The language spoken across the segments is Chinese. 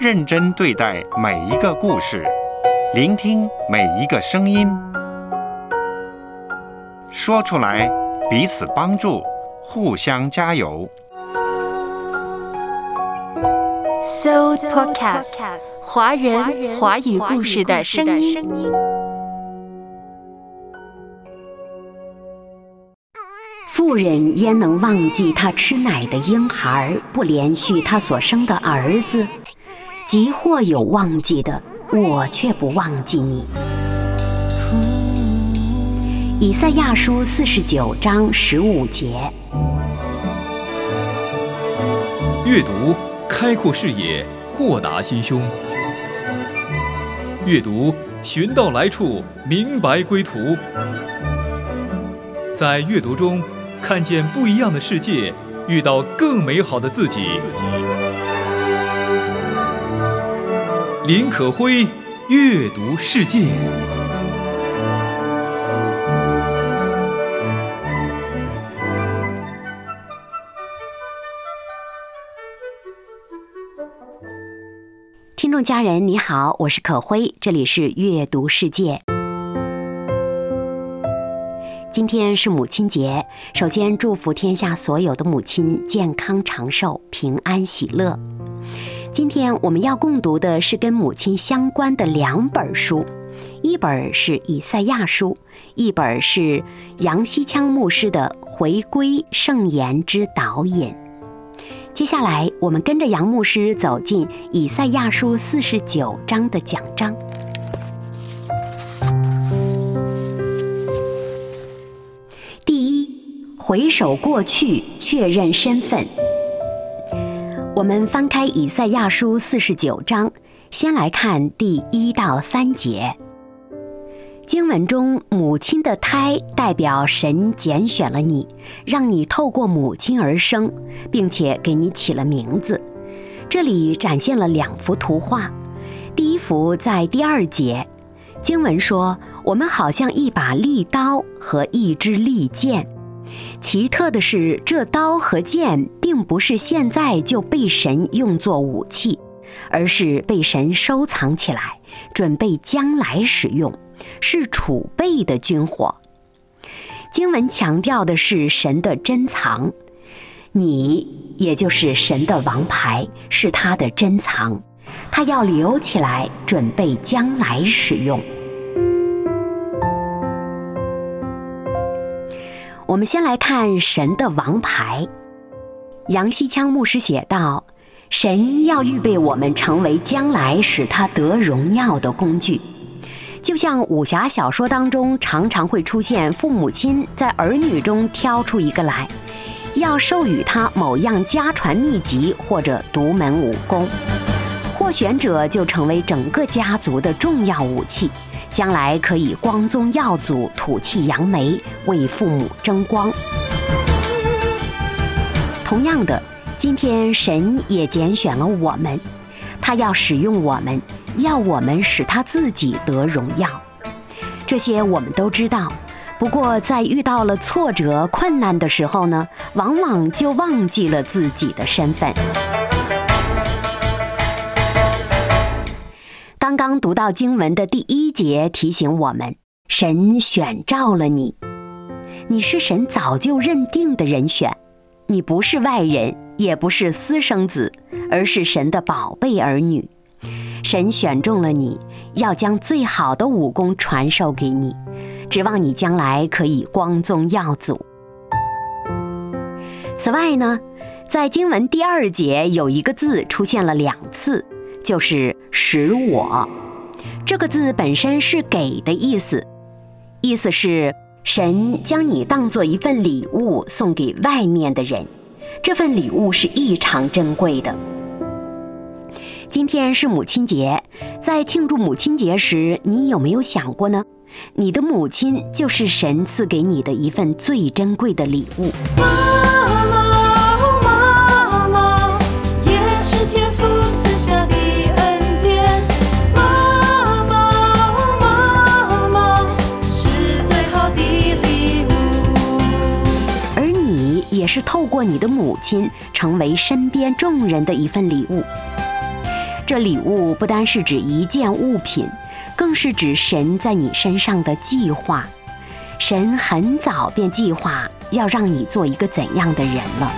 认真对待每一个故事，聆听每一个声音，说出来，彼此帮助，互相加油。So Podcast，华人华语故事的声音。妇人焉能忘记她吃奶的婴孩，不连续她所生的儿子？即或有忘记的，我却不忘记你。以赛亚书四十九章十五节。阅读。开阔视野，豁达心胸。阅读，寻到来处，明白归途。在阅读中，看见不一样的世界，遇到更美好的自己。林可辉，阅读世界。听众家人，你好，我是可辉，这里是阅读世界。今天是母亲节，首先祝福天下所有的母亲健康长寿、平安喜乐。今天我们要共读的是跟母亲相关的两本书，一本是《以赛亚书》，一本是杨希昌牧师的《回归圣言之导引》。接下来，我们跟着杨牧师走进以赛亚书四十九章的讲章。第一，回首过去，确认身份。我们翻开以赛亚书四十九章，先来看第一到三节。经文中，母亲的胎代表神拣选了你，让你透过母亲而生，并且给你起了名字。这里展现了两幅图画。第一幅在第二节，经文说：“我们好像一把利刀和一支利剑。”奇特的是，这刀和剑并不是现在就被神用作武器，而是被神收藏起来，准备将来使用。是储备的军火。经文强调的是神的珍藏，你也就是神的王牌，是他的珍藏，他要留起来，准备将来使用。我们先来看神的王牌。杨希昌牧师写道：“神要预备我们成为将来使他得荣耀的工具。”就像武侠小说当中常常会出现父母亲在儿女中挑出一个来，要授予他某样家传秘籍或者独门武功，获选者就成为整个家族的重要武器，将来可以光宗耀祖、吐气扬眉，为父母争光。同样的，今天神也拣选了我们，他要使用我们。要我们使他自己得荣耀，这些我们都知道。不过，在遇到了挫折、困难的时候呢，往往就忘记了自己的身份。刚刚读到经文的第一节，提醒我们：神选召了你，你是神早就认定的人选，你不是外人，也不是私生子，而是神的宝贝儿女。神选中了你，要将最好的武功传授给你，指望你将来可以光宗耀祖。此外呢，在经文第二节有一个字出现了两次，就是“使我”。这个字本身是“给”的意思，意思是神将你当做一份礼物送给外面的人，这份礼物是异常珍贵的。今天是母亲节，在庆祝母亲节时，你有没有想过呢？你的母亲就是神赐给你的一份最珍贵的礼物。是透过你的母亲，成为身边众人的一份礼物。这礼物不单是指一件物品，更是指神在你身上的计划。神很早便计划要让你做一个怎样的人了。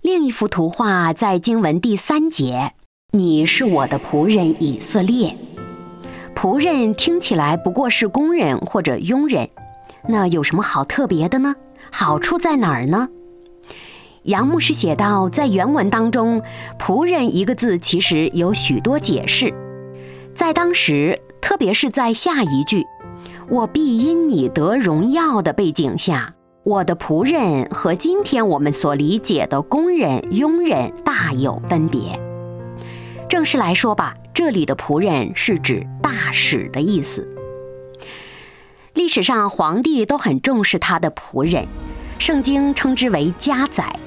另一幅图画在经文第三节：“你是我的仆人以色列。”仆人听起来不过是工人或者佣人，那有什么好特别的呢？好处在哪儿呢？杨牧师写道，在原文当中，“仆人”一个字其实有许多解释。在当时，特别是在下一句“我必因你得荣耀”的背景下，我的仆人和今天我们所理解的工人、佣人大有分别。正式来说吧。这里的仆人是指大使的意思。历史上皇帝都很重视他的仆人，圣经称之为家宰。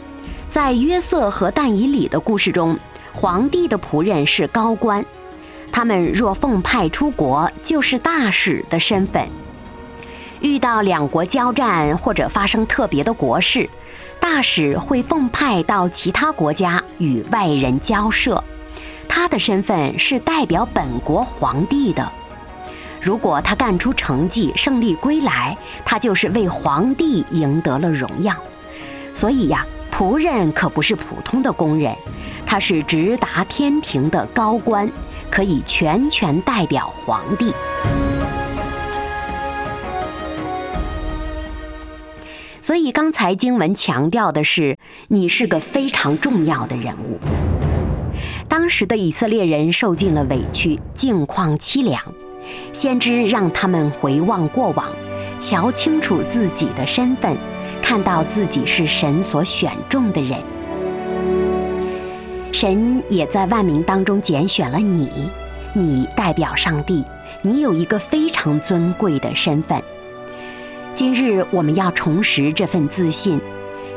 在约瑟和但以里的故事中，皇帝的仆人是高官，他们若奉派出国，就是大使的身份。遇到两国交战或者发生特别的国事，大使会奉派到其他国家与外人交涉。他的身份是代表本国皇帝的。如果他干出成绩，胜利归来，他就是为皇帝赢得了荣耀。所以呀，仆人可不是普通的工人，他是直达天庭的高官，可以全权代表皇帝。所以刚才经文强调的是，你是个非常重要的人物。当时的以色列人受尽了委屈，境况凄凉。先知让他们回望过往，瞧清楚自己的身份，看到自己是神所选中的人。神也在万民当中拣选了你，你代表上帝，你有一个非常尊贵的身份。今日我们要重拾这份自信，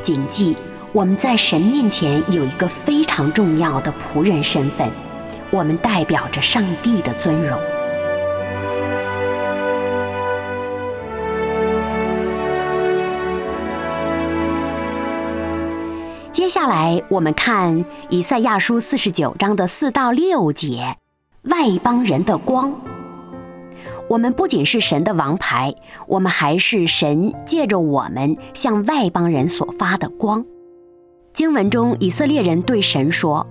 谨记。我们在神面前有一个非常重要的仆人身份，我们代表着上帝的尊荣。接下来，我们看以赛亚书四十九章的四到六节，外邦人的光。我们不仅是神的王牌，我们还是神借着我们向外邦人所发的光。经文中，以色列人对神说：“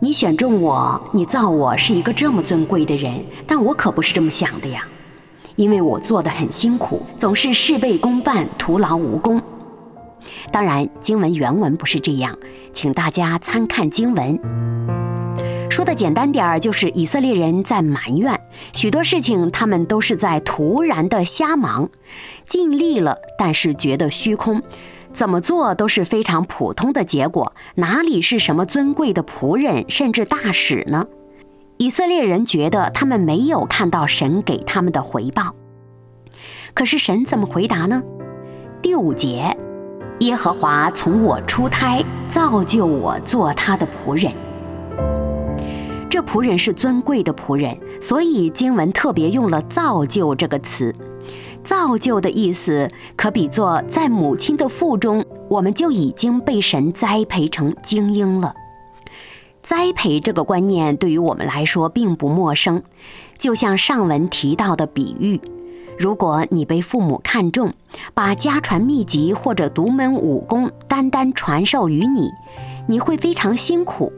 你选中我，你造我是一个这么尊贵的人，但我可不是这么想的呀，因为我做的很辛苦，总是事倍功半，徒劳无功。”当然，经文原文不是这样，请大家参看经文。说的简单点儿，就是以色列人在埋怨许多事情，他们都是在突然的瞎忙，尽力了，但是觉得虚空。怎么做都是非常普通的结果，哪里是什么尊贵的仆人，甚至大使呢？以色列人觉得他们没有看到神给他们的回报。可是神怎么回答呢？第五节，耶和华从我出胎造就我做他的仆人。这仆人是尊贵的仆人，所以经文特别用了“造就”这个词。造就的意思，可比作在母亲的腹中，我们就已经被神栽培成精英了。栽培这个观念对于我们来说并不陌生，就像上文提到的比喻：如果你被父母看重，把家传秘籍或者独门武功单单传授于你，你会非常辛苦，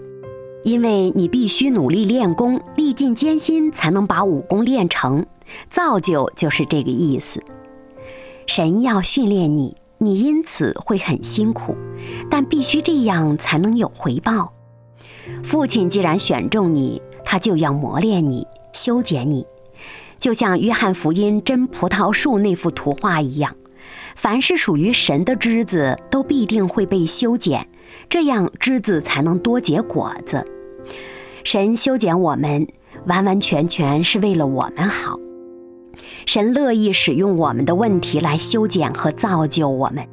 因为你必须努力练功，历尽艰辛才能把武功练成。造就就是这个意思。神要训练你，你因此会很辛苦，但必须这样才能有回报。父亲既然选中你，他就要磨练你、修剪你，就像约翰福音真葡萄树那幅图画一样。凡是属于神的枝子，都必定会被修剪，这样枝子才能多结果子。神修剪我们，完完全全是为了我们好。神乐意使用我们的问题来修剪和造就我们，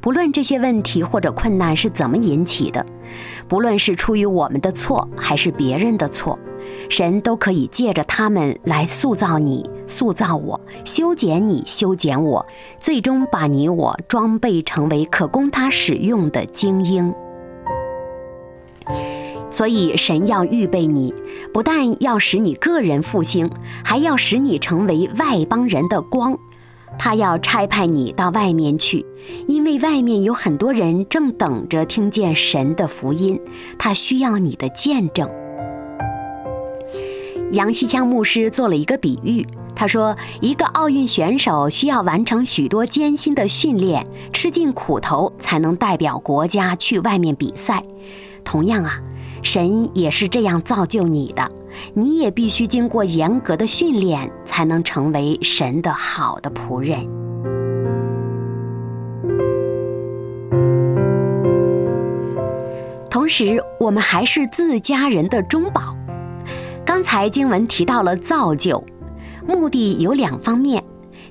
不论这些问题或者困难是怎么引起的，不论是出于我们的错还是别人的错，神都可以借着他们来塑造你、塑造我、修剪你、修剪我，最终把你我装备成为可供他使用的精英。所以神要预备你，不但要使你个人复兴，还要使你成为外邦人的光。他要差派你到外面去，因为外面有很多人正等着听见神的福音，他需要你的见证。杨希强牧师做了一个比喻，他说，一个奥运选手需要完成许多艰辛的训练，吃尽苦头，才能代表国家去外面比赛。同样啊，神也是这样造就你的，你也必须经过严格的训练，才能成为神的好的仆人。同时，我们还是自家人的中保。刚才经文提到了造就，目的有两方面：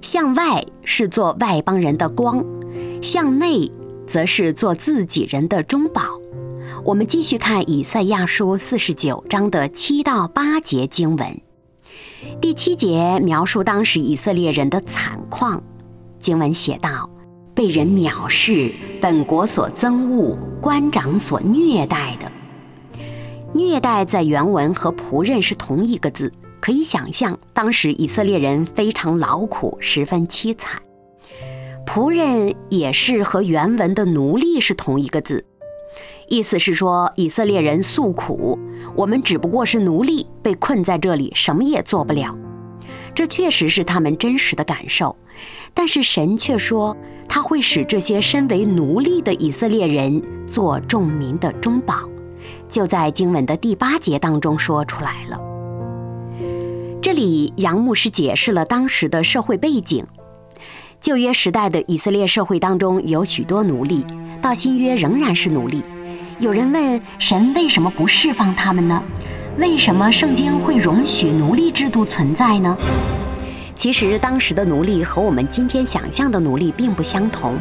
向外是做外邦人的光，向内则是做自己人的中保。我们继续看以赛亚书四十九章的七到八节经文。第七节描述当时以色列人的惨况，经文写道：“被人藐视，本国所憎恶，官长所虐待的。”虐待在原文和仆人是同一个字，可以想象当时以色列人非常劳苦，十分凄惨。仆人也是和原文的奴隶是同一个字，意思是说以色列人诉苦，我们只不过是奴隶，被困在这里，什么也做不了。这确实是他们真实的感受，但是神却说他会使这些身为奴隶的以色列人做众民的中保。就在经文的第八节当中说出来了。这里杨牧师解释了当时的社会背景。旧约时代的以色列社会当中有许多奴隶，到新约仍然是奴隶。有人问神为什么不释放他们呢？为什么圣经会容许奴隶制度存在呢？其实当时的奴隶和我们今天想象的奴隶并不相同。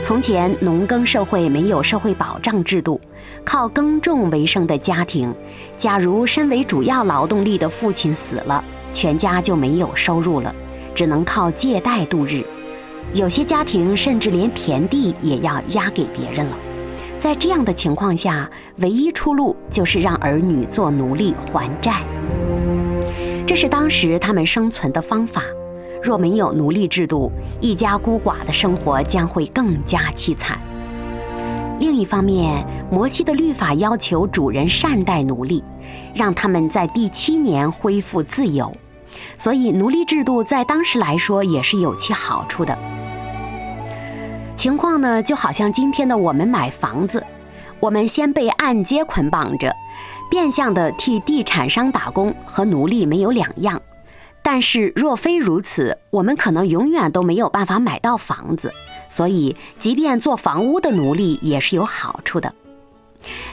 从前农耕社会没有社会保障制度，靠耕种为生的家庭，假如身为主要劳动力的父亲死了，全家就没有收入了，只能靠借贷度日。有些家庭甚至连田地也要押给别人了。在这样的情况下，唯一出路就是让儿女做奴隶还债。这是当时他们生存的方法。若没有奴隶制度，一家孤寡的生活将会更加凄惨。另一方面，摩西的律法要求主人善待奴隶，让他们在第七年恢复自由，所以奴隶制度在当时来说也是有其好处的。情况呢，就好像今天的我们买房子，我们先被按揭捆绑着，变相的替地产商打工，和奴隶没有两样。但是若非如此，我们可能永远都没有办法买到房子。所以，即便做房屋的奴隶也是有好处的。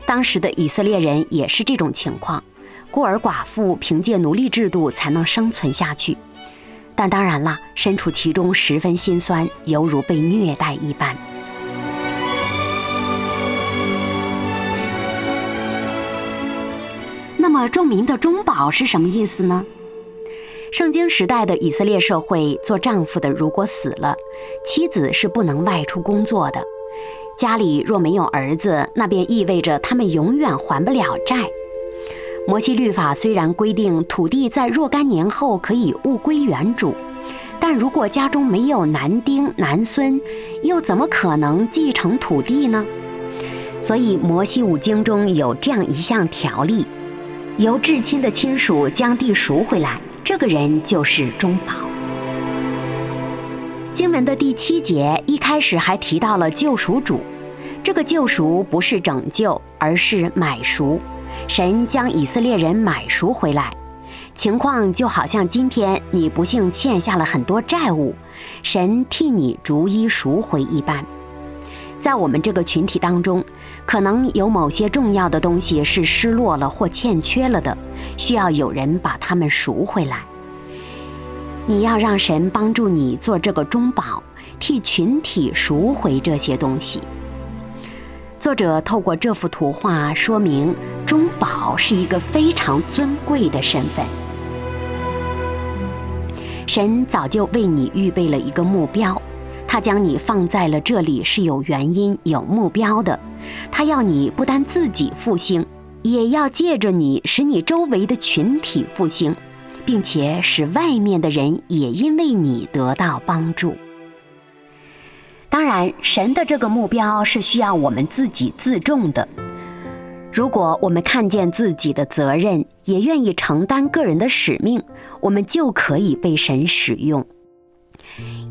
当时的以色列人也是这种情况，孤儿寡妇凭借奴隶制度才能生存下去。但当然啦，身处其中十分心酸，犹如被虐待一般。那么，众民的中保是什么意思呢？圣经时代的以色列社会，做丈夫的如果死了，妻子是不能外出工作的。家里若没有儿子，那便意味着他们永远还不了债。摩西律法虽然规定土地在若干年后可以物归原主，但如果家中没有男丁男孙，又怎么可能继承土地呢？所以摩西五经中有这样一项条例：由至亲的亲属将地赎回来。这个人就是中保。经文的第七节一开始还提到了救赎主，这个救赎不是拯救，而是买赎。神将以色列人买赎回来，情况就好像今天你不幸欠下了很多债务，神替你逐一赎回一般。在我们这个群体当中，可能有某些重要的东西是失落了或欠缺了的，需要有人把它们赎回来。你要让神帮助你做这个中保，替群体赎回这些东西。作者透过这幅图画说明，中保是一个非常尊贵的身份。神早就为你预备了一个目标。他将你放在了这里是有原因、有目标的。他要你不单自己复兴，也要借着你使你周围的群体复兴，并且使外面的人也因为你得到帮助。当然，神的这个目标是需要我们自己自重的。如果我们看见自己的责任，也愿意承担个人的使命，我们就可以被神使用。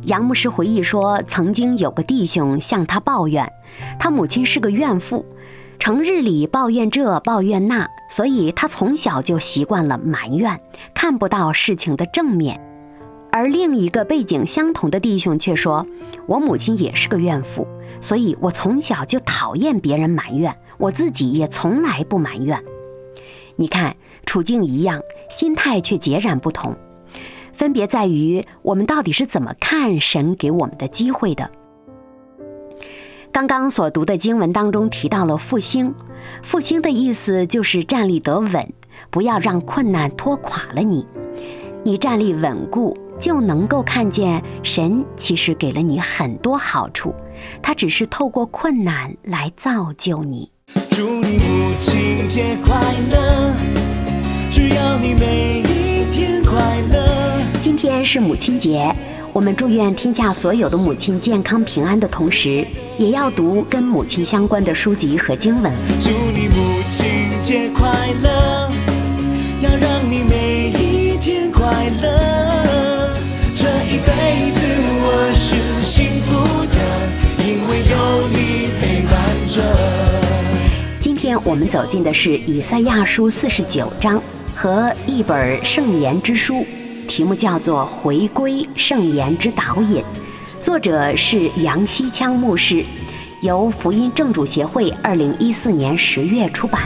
杨牧师回忆说，曾经有个弟兄向他抱怨，他母亲是个怨妇，成日里抱怨这抱怨那，所以他从小就习惯了埋怨，看不到事情的正面。而另一个背景相同的弟兄却说，我母亲也是个怨妇，所以我从小就讨厌别人埋怨。我自己也从来不埋怨。你看，处境一样，心态却截然不同，分别在于我们到底是怎么看神给我们的机会的。刚刚所读的经文当中提到了复兴，复兴的意思就是站立得稳，不要让困难拖垮了你。你站立稳固，就能够看见神其实给了你很多好处，他只是透过困难来造就你。祝你母亲节快乐！只要你每一天快乐。今天是母亲节，我们祝愿天下所有的母亲健康平安的同时，也要读跟母亲相关的书籍和经文。祝你母亲节快乐！要让你每一天快乐。一辈子我是幸福的，因为有你陪伴着。今天我们走进的是以赛亚书四十九章和一本圣言之书，题目叫做《回归圣言之导引》，作者是杨希昌牧师，由福音正主协会二零一四年十月出版。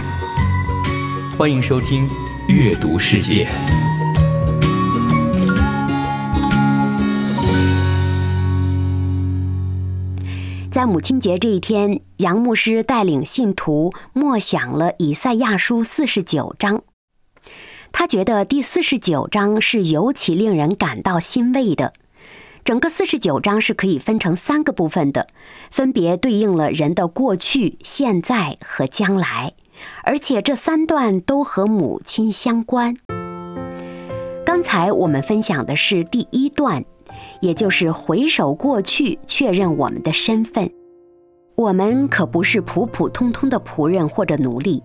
欢迎收听阅读世界。在母亲节这一天，杨牧师带领信徒默想了以赛亚书四十九章。他觉得第四十九章是尤其令人感到欣慰的。整个四十九章是可以分成三个部分的，分别对应了人的过去、现在和将来，而且这三段都和母亲相关。刚才我们分享的是第一段。也就是回首过去，确认我们的身份。我们可不是普普通通的仆人或者奴隶，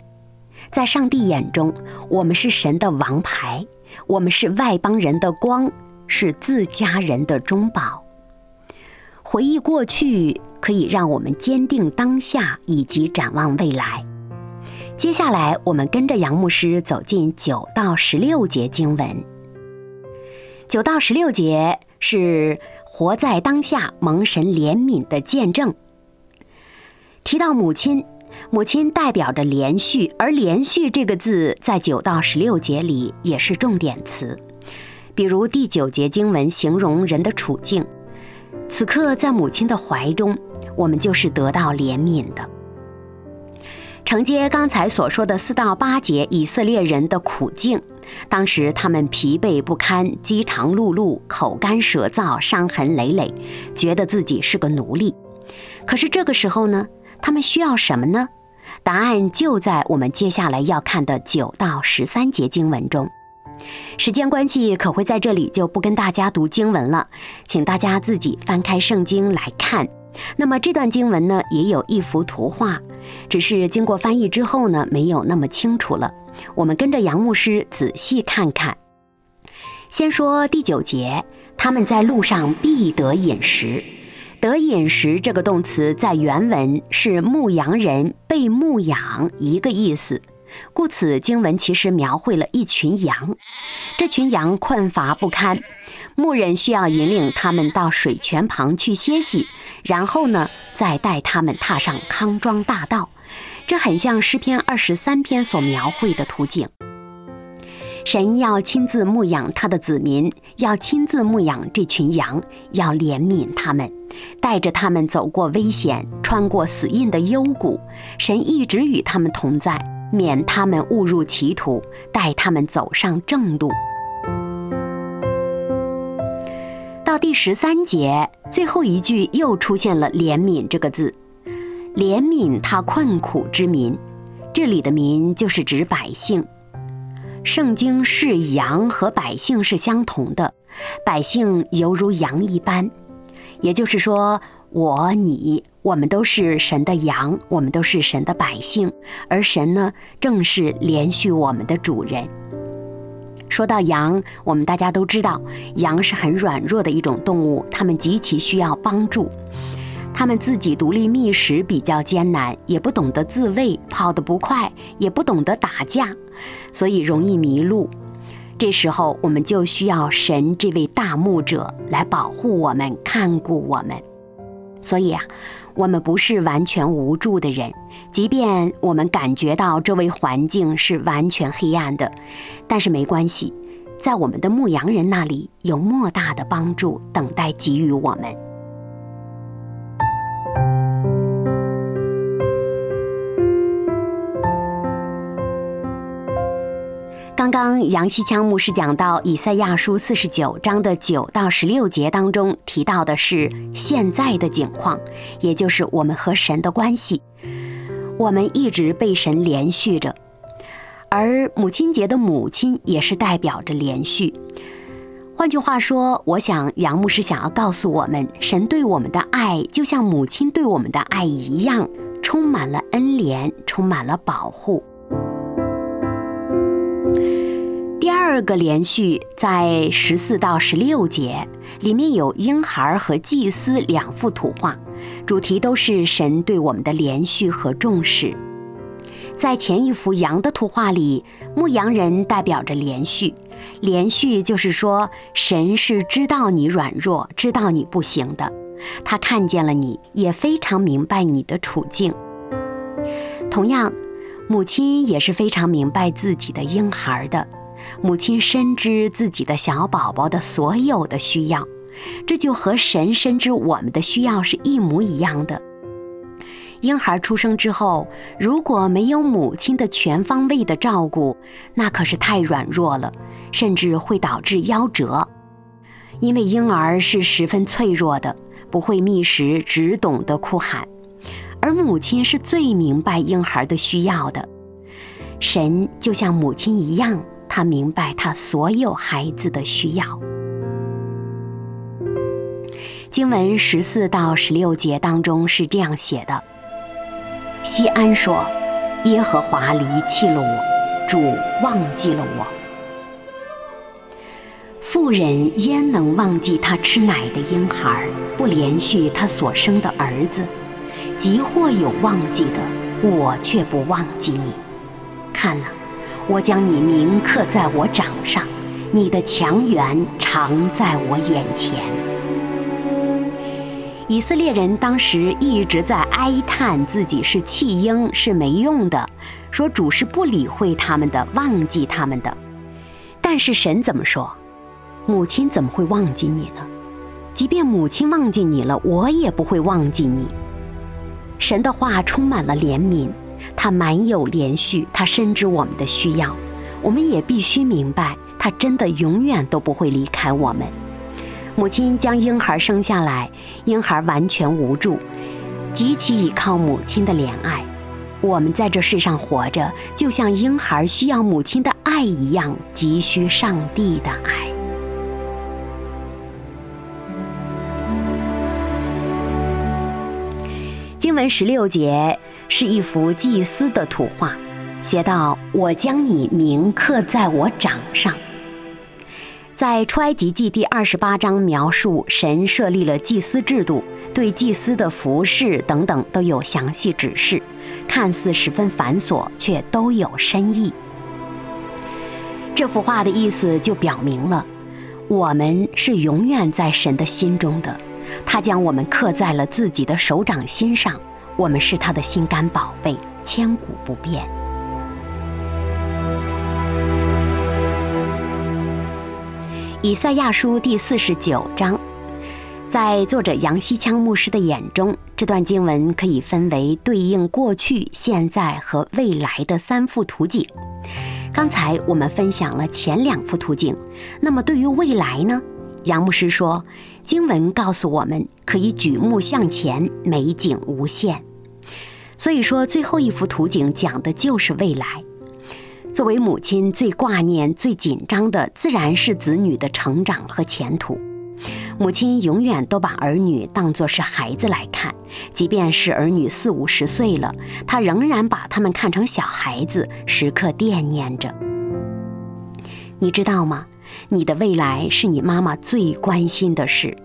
在上帝眼中，我们是神的王牌，我们是外邦人的光，是自家人的中宝。回忆过去，可以让我们坚定当下以及展望未来。接下来，我们跟着杨牧师走进九到十六节经文。九到十六节。是活在当下蒙神怜悯的见证。提到母亲，母亲代表着连续，而连续这个字在九到十六节里也是重点词。比如第九节经文形容人的处境，此刻在母亲的怀中，我们就是得到怜悯的。承接刚才所说的四到八节以色列人的苦境。当时他们疲惫不堪，饥肠辘辘，口干舌燥，伤痕累累，觉得自己是个奴隶。可是这个时候呢，他们需要什么呢？答案就在我们接下来要看的九到十三节经文中。时间关系，可会在这里就不跟大家读经文了，请大家自己翻开圣经来看。那么这段经文呢，也有一幅图画，只是经过翻译之后呢，没有那么清楚了。我们跟着杨牧师仔细看看。先说第九节，他们在路上必得饮食。得饮食这个动词在原文是牧羊人被牧养一个意思，故此经文其实描绘了一群羊。这群羊困乏不堪，牧人需要引领他们到水泉旁去歇息，然后呢，再带他们踏上康庄大道。这很像诗篇二十三篇所描绘的图景。神要亲自牧养他的子民，要亲自牧养这群羊，要怜悯他们，带着他们走过危险，穿过死荫的幽谷。神一直与他们同在，免他们误入歧途，带他们走上正路。到第十三节最后一句，又出现了“怜悯”这个字。怜悯他困苦之民，这里的民就是指百姓。圣经是羊和百姓是相同的，百姓犹如羊一般，也就是说，我你我们都是神的羊，我们都是神的百姓，而神呢，正是连续我们的主人。说到羊，我们大家都知道，羊是很软弱的一种动物，它们极其需要帮助。他们自己独立觅食比较艰难，也不懂得自卫，跑得不快，也不懂得打架，所以容易迷路。这时候，我们就需要神这位大牧者来保护我们，看顾我们。所以啊，我们不是完全无助的人，即便我们感觉到周围环境是完全黑暗的，但是没关系，在我们的牧羊人那里有莫大的帮助等待给予我们。刚刚杨希强牧师讲到以赛亚书四十九章的九到十六节当中提到的是现在的景况，也就是我们和神的关系。我们一直被神连续着，而母亲节的母亲也是代表着连续。换句话说，我想杨牧师想要告诉我们，神对我们的爱就像母亲对我们的爱一样，充满了恩怜，充满了保护。二个连续在十四到十六节里面有婴孩和祭司两幅图画，主题都是神对我们的连续和重视。在前一幅羊的图画里，牧羊人代表着连续，连续就是说神是知道你软弱，知道你不行的，他看见了你，也非常明白你的处境。同样，母亲也是非常明白自己的婴孩的。母亲深知自己的小宝宝的所有的需要，这就和神深知我们的需要是一模一样的。婴孩出生之后，如果没有母亲的全方位的照顾，那可是太软弱了，甚至会导致夭折。因为婴儿是十分脆弱的，不会觅食，只懂得哭喊，而母亲是最明白婴孩的需要的。神就像母亲一样。他明白他所有孩子的需要。经文十四到十六节当中是这样写的：西安说，耶和华离弃了我，主忘记了我。妇人焉能忘记她吃奶的婴孩，不连续她所生的儿子？即或有忘记的，我却不忘记你。看哪。我将你铭刻在我掌上，你的强援常在我眼前。以色列人当时一直在哀叹自己是弃婴，是没用的，说主是不理会他们的，忘记他们的。但是神怎么说？母亲怎么会忘记你呢？即便母亲忘记你了，我也不会忘记你。神的话充满了怜悯。他满有连续，他深知我们的需要，我们也必须明白，他真的永远都不会离开我们。母亲将婴孩生下来，婴孩完全无助，极其依靠母亲的怜爱。我们在这世上活着，就像婴孩需要母亲的爱一样，急需上帝的爱。文十六节。是一幅祭司的图画，写道：“我将你铭刻在我掌上。”在出埃及记第二十八章描述神设立了祭司制度，对祭司的服饰等等都有详细指示，看似十分繁琐，却都有深意。这幅画的意思就表明了，我们是永远在神的心中的，他将我们刻在了自己的手掌心上。我们是他的心肝宝贝，千古不变。以赛亚书第四十九章，在作者杨希羌牧师的眼中，这段经文可以分为对应过去、现在和未来的三幅图景。刚才我们分享了前两幅图景，那么对于未来呢？杨牧师说，经文告诉我们可以举目向前，美景无限。所以说，最后一幅图景讲的就是未来。作为母亲，最挂念、最紧张的，自然是子女的成长和前途。母亲永远都把儿女当作是孩子来看，即便是儿女四五十岁了，她仍然把他们看成小孩子，时刻惦念着。你知道吗？你的未来是你妈妈最关心的事。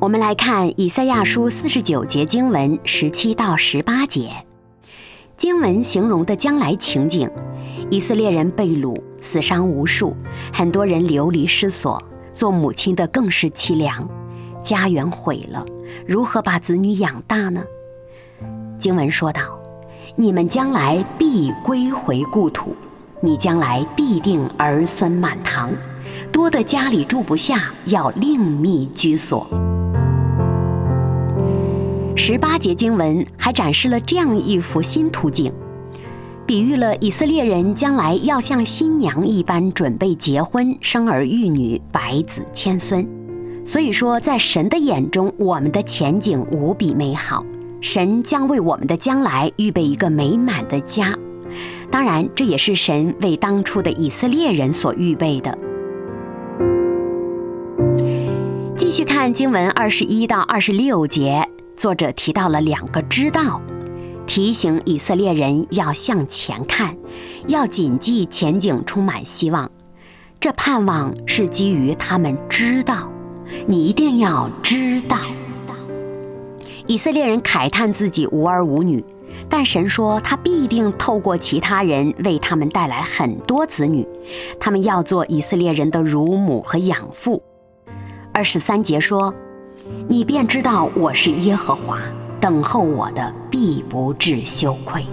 我们来看以赛亚书四十九节经文十七到十八节，经文形容的将来情景：以色列人被掳，死伤无数，很多人流离失所，做母亲的更是凄凉，家园毁了，如何把子女养大呢？经文说道：“你们将来必归回故土，你将来必定儿孙满堂，多的家里住不下，要另觅居所。”十八节经文还展示了这样一幅新图景，比喻了以色列人将来要像新娘一般准备结婚、生儿育女、百子千孙。所以说，在神的眼中，我们的前景无比美好，神将为我们的将来预备一个美满的家。当然，这也是神为当初的以色列人所预备的。继续看经文二十一到二十六节。作者提到了两个知道，提醒以色列人要向前看，要谨记前景充满希望。这盼望是基于他们知道，你一定要知道。以色列人慨叹自己无儿无女，但神说他必定透过其他人为他们带来很多子女，他们要做以色列人的乳母和养父。二十三节说。你便知道我是耶和华，等候我的必不致羞愧。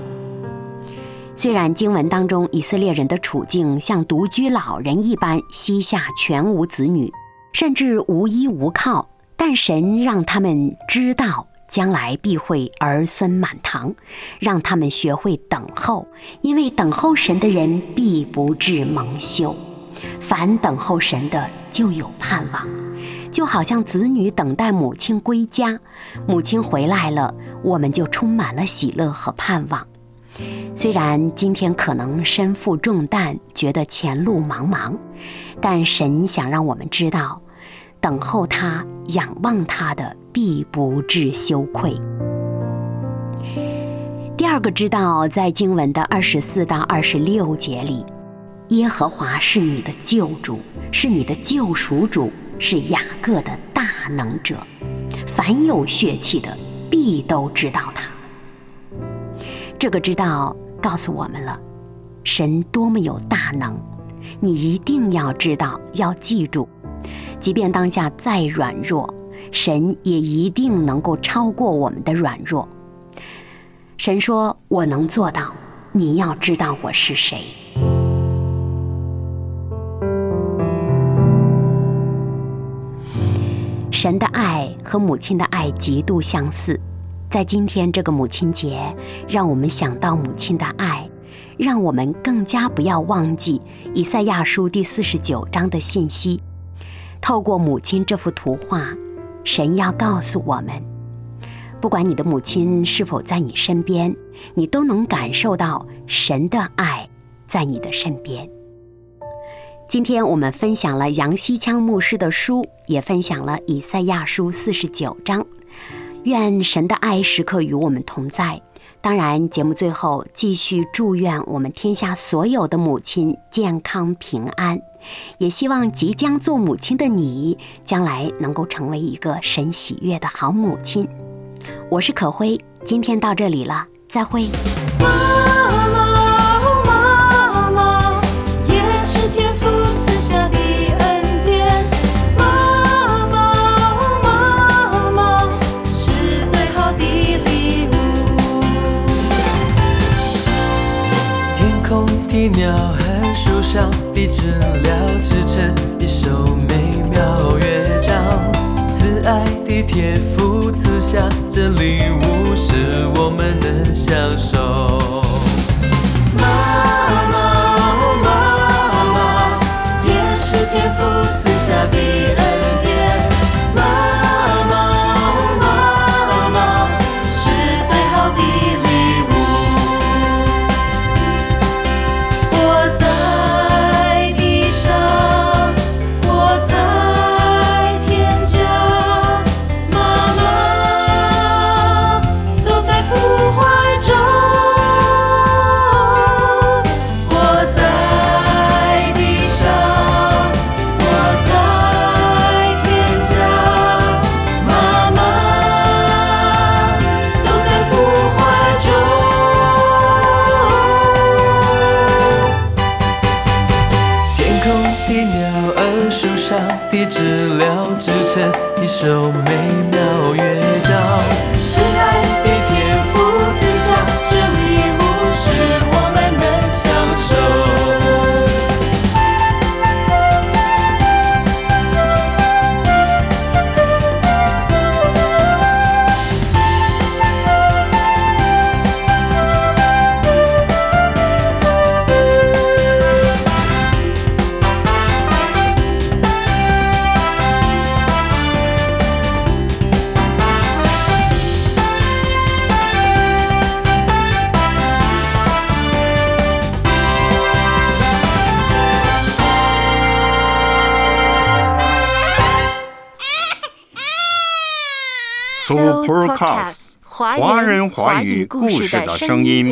虽然经文当中以色列人的处境像独居老人一般，膝下全无子女，甚至无依无靠，但神让他们知道将来必会儿孙满堂，让他们学会等候，因为等候神的人必不致蒙羞。凡等候神的，就有盼望。就好像子女等待母亲归家，母亲回来了，我们就充满了喜乐和盼望。虽然今天可能身负重担，觉得前路茫茫，但神想让我们知道，等候他、仰望他的必不致羞愧。第二个知道，在经文的二十四到二十六节里，耶和华是你的救主，是你的救赎主。是雅各的大能者，凡有血气的必都知道他。这个知道告诉我们了，神多么有大能，你一定要知道，要记住，即便当下再软弱，神也一定能够超过我们的软弱。神说：“我能做到。”你要知道我是谁。神的爱和母亲的爱极度相似，在今天这个母亲节，让我们想到母亲的爱，让我们更加不要忘记以赛亚书第四十九章的信息。透过母亲这幅图画，神要告诉我们：不管你的母亲是否在你身边，你都能感受到神的爱在你的身边。今天我们分享了杨西羌牧师的书，也分享了以赛亚书四十九章。愿神的爱时刻与我们同在。当然，节目最后继续祝愿我们天下所有的母亲健康平安，也希望即将做母亲的你，将来能够成为一个神喜悦的好母亲。我是可辉，今天到这里了，再会。鸟和树上的知了织成一首美妙乐章，慈爱的天父赐下这礼物，是我们能享受。华人华语故事的声音。